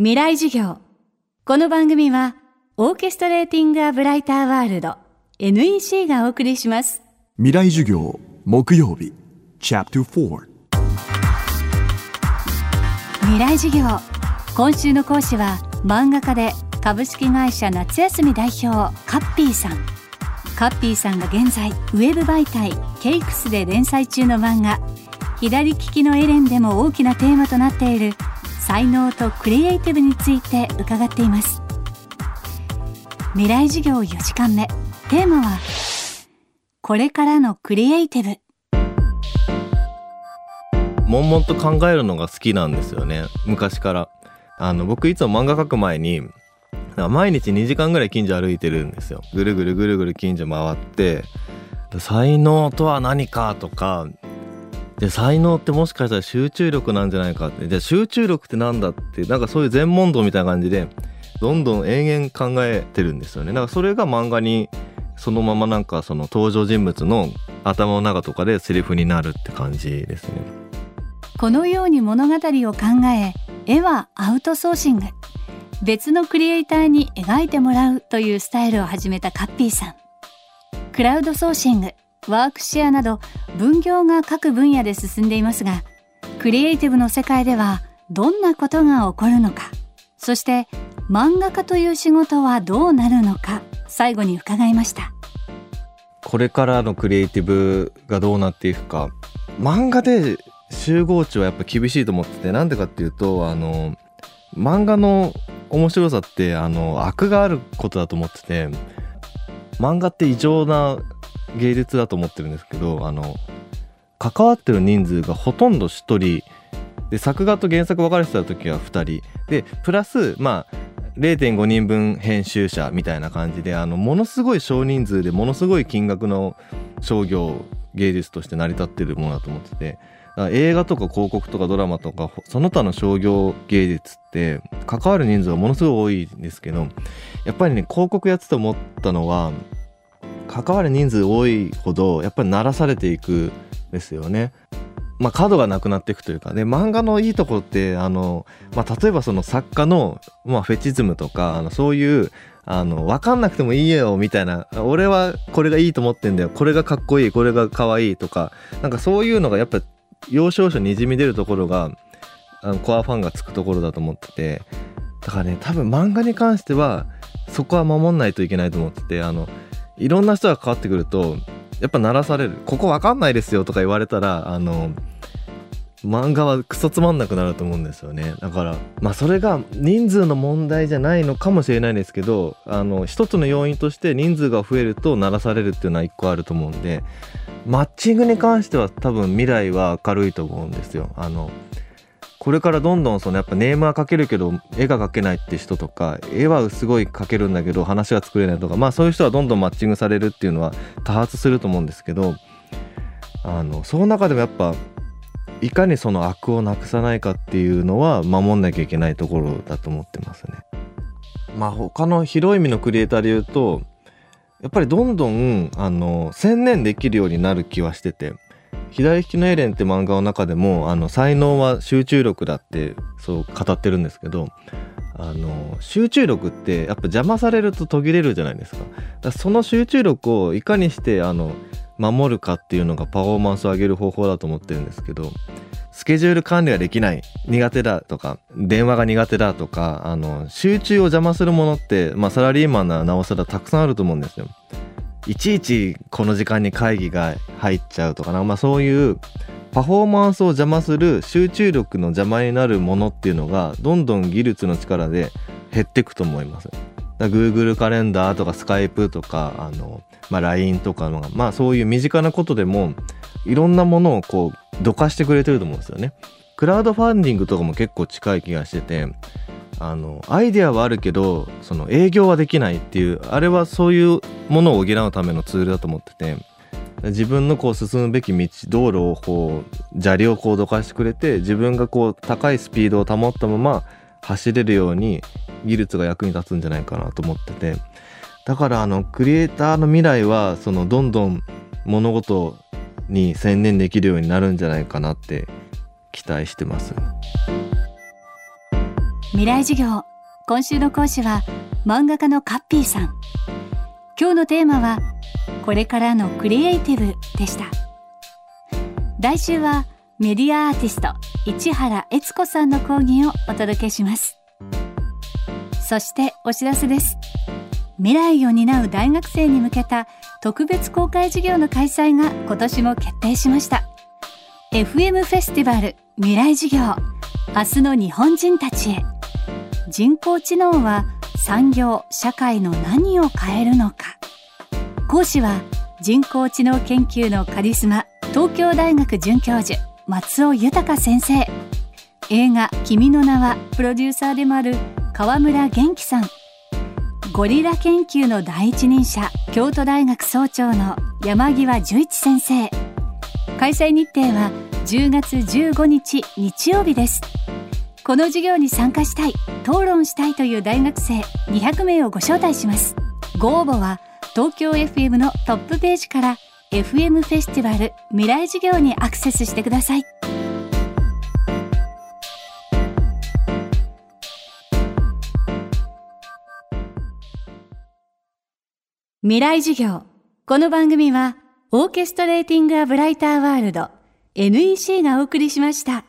未来授業。この番組はオーケストレーティング・ア・ブライター・ワールド NEC がお送りします。未来授業木曜日チャプター未来授業。今週の講師は漫画家で株式会社夏休み代表カッピーさん。カッピーさんが現在ウェブ媒体ケイクスで連載中の漫画。左利きのエレンでも大きなテーマとなっている才能とクリエイティブについて伺っています。未来授業4時間目。テーマはこれからのクリエイティブ。悶々と考えるのが好きなんですよね。昔から。あの僕いつも漫画描く前に毎日2時間ぐらい近所歩いてるんですよ。ぐるぐるぐるぐる近所回って才能とは何か？とかで才能ってもしかしたら集中力なんじゃないかって。じゃあ集中力ってなんだってなんかそういう全問答みたいな感じでどんどん延々考えてるんですよね。だからそれが漫画にそのままなんかその登場人物の頭の中とかでセリフになるって感じですね。このように物語を考え絵はアウトソーシング。別のクリエイターに描いてもらうというスタイルを始めたカッピーさん。クラウドソーシング。ワークシェアなど分業が各分野で進んでいますがクリエイティブの世界ではどんなことが起こるのかそして漫画家という仕事はどうなるのか最後に伺いました。これからのクリエイティブがどうなっていくか。漫画で集合値はやっぱ厳しいと思っててなんでかっていうとあの漫画の面白さってあの悪があることだと思ってて漫画って異常な芸術だと思ってるんですけどあの関わってる人数がほとんど1人。で作画と原作分かれてた時は2人。でプラスまあ0.5人分編集者みたいな感じであのものすごい少人数でものすごい金額の商業芸術として成り立ってるものだと思ってて。映画とか広告とかドラマとかその他の商業芸術って関わる人数はものすごい多いんですけどやっぱりね広告やってて思ったのは関わる人数多いほどやっぱり鳴らされていくですよね。まあ、角がなくなっていくというかで漫画のいいところってあの、まあ、例えばその作家の、まあ、フェチズムとかあのそういうあの分かんなくてもいいよみたいな俺はこれがいいと思ってんだよ。これがかっこいいこれが可愛いとかなんかそういうのがやっぱ要所要所にじみ出るところがあのコアファンがつくところだと思ってて。だからね多分漫画に関してはそこは守んないといけないと思っててあのいろんな人が関わってくるとやっぱ鳴らされる。ここ分かんないですよとか言われたらあの漫画はクソつまんなくなると思うんですよね。だからまあそれが人数の問題じゃないのかもしれないですけどあの一つの要因として人数が増えると鳴らされるっていうのは一個あると思うんでマッチングに関しては多分未来は明るいと思うんですよ。あのこれからどんどんそのやっぱネームは描けるけど絵が描けないって人とか絵はすごい描けるんだけど話が作れないとかまあそういう人はどんどんマッチングされるっていうのは多発すると思うんですけどあのその中でもやっぱいかにその悪をなくさないかっていうのは守んなきゃいけないところだと思ってますね。まあ他の広い意味のクリエイターで言うとやっぱりどんどんあの専念できるようになる気はしてて左利きのエレンって漫画の中でもあの才能は集中力だってそう語ってるんですけどあの集中力ってやっぱ邪魔されると途切れるじゃないですかだその集中力をいかにしてあの守るかっていうのがパフォーマンスを上げる方法だと思ってるんですけどスケジュール管理ができない苦手だとか電話が苦手だとかあの集中を邪魔するものって、まあ、サラリーマンならなおさらたくさんあると思うんですよ。いちいちこの時間に会議が入っちゃうとかな、まあ、そういうパフォーマンスを邪魔する集中力の邪魔になるものっていうのがどんどん技術の力で減っていくと思います。Google カレンダーとか Skype とかあの、まあ、LINE とかのまあそういう身近なことでもいろんなものをこうどかしてくれてると思うんですよね。クラウドファンディングとかも結構近い気がしててあのアイデアはあるけどその営業はできないっていうあれはそういうものを補うためのツールだと思ってて自分のこう進むべき道道路をこう砂利をこうどかしてくれて自分がこう高いスピードを保ったまま走れるように技術が役に立つんじゃないかなと思っててだからあのクリエイターの未来はそのどんどん物事に専念できるようになるんじゃないかなって期待してます。未来授業。今週の講師は漫画家のカッピーさん。今日のテーマはこれからのクリエイティブでした。来週はメディアアーティスト市原悦子さんの講義をお届けします。そしてお知らせです。未来を担う大学生に向けた特別公開授業の開催が今年も決定しました。FM フェスティバル未来授業。明日の日本人たちへ。人工知能は産業社会の何を変えるのか。講師は人工知能研究のカリスマ東京大学准教授松尾豊先生。映画「君の名は」プロデューサーでもある川村元気さん。ゴリラ研究の第一人者京都大学総長の山際十一先生。開催日程は10月15日日曜日です。この授業に参加したい討論したいという大学生200名をご招待します。ご応募は東京 FM のトップページから FM フェスティバル未来授業にアクセスしてください。未来授業。この番組はオーケストレーティング・ア・ブライター・ワールド NEC がお送りしました。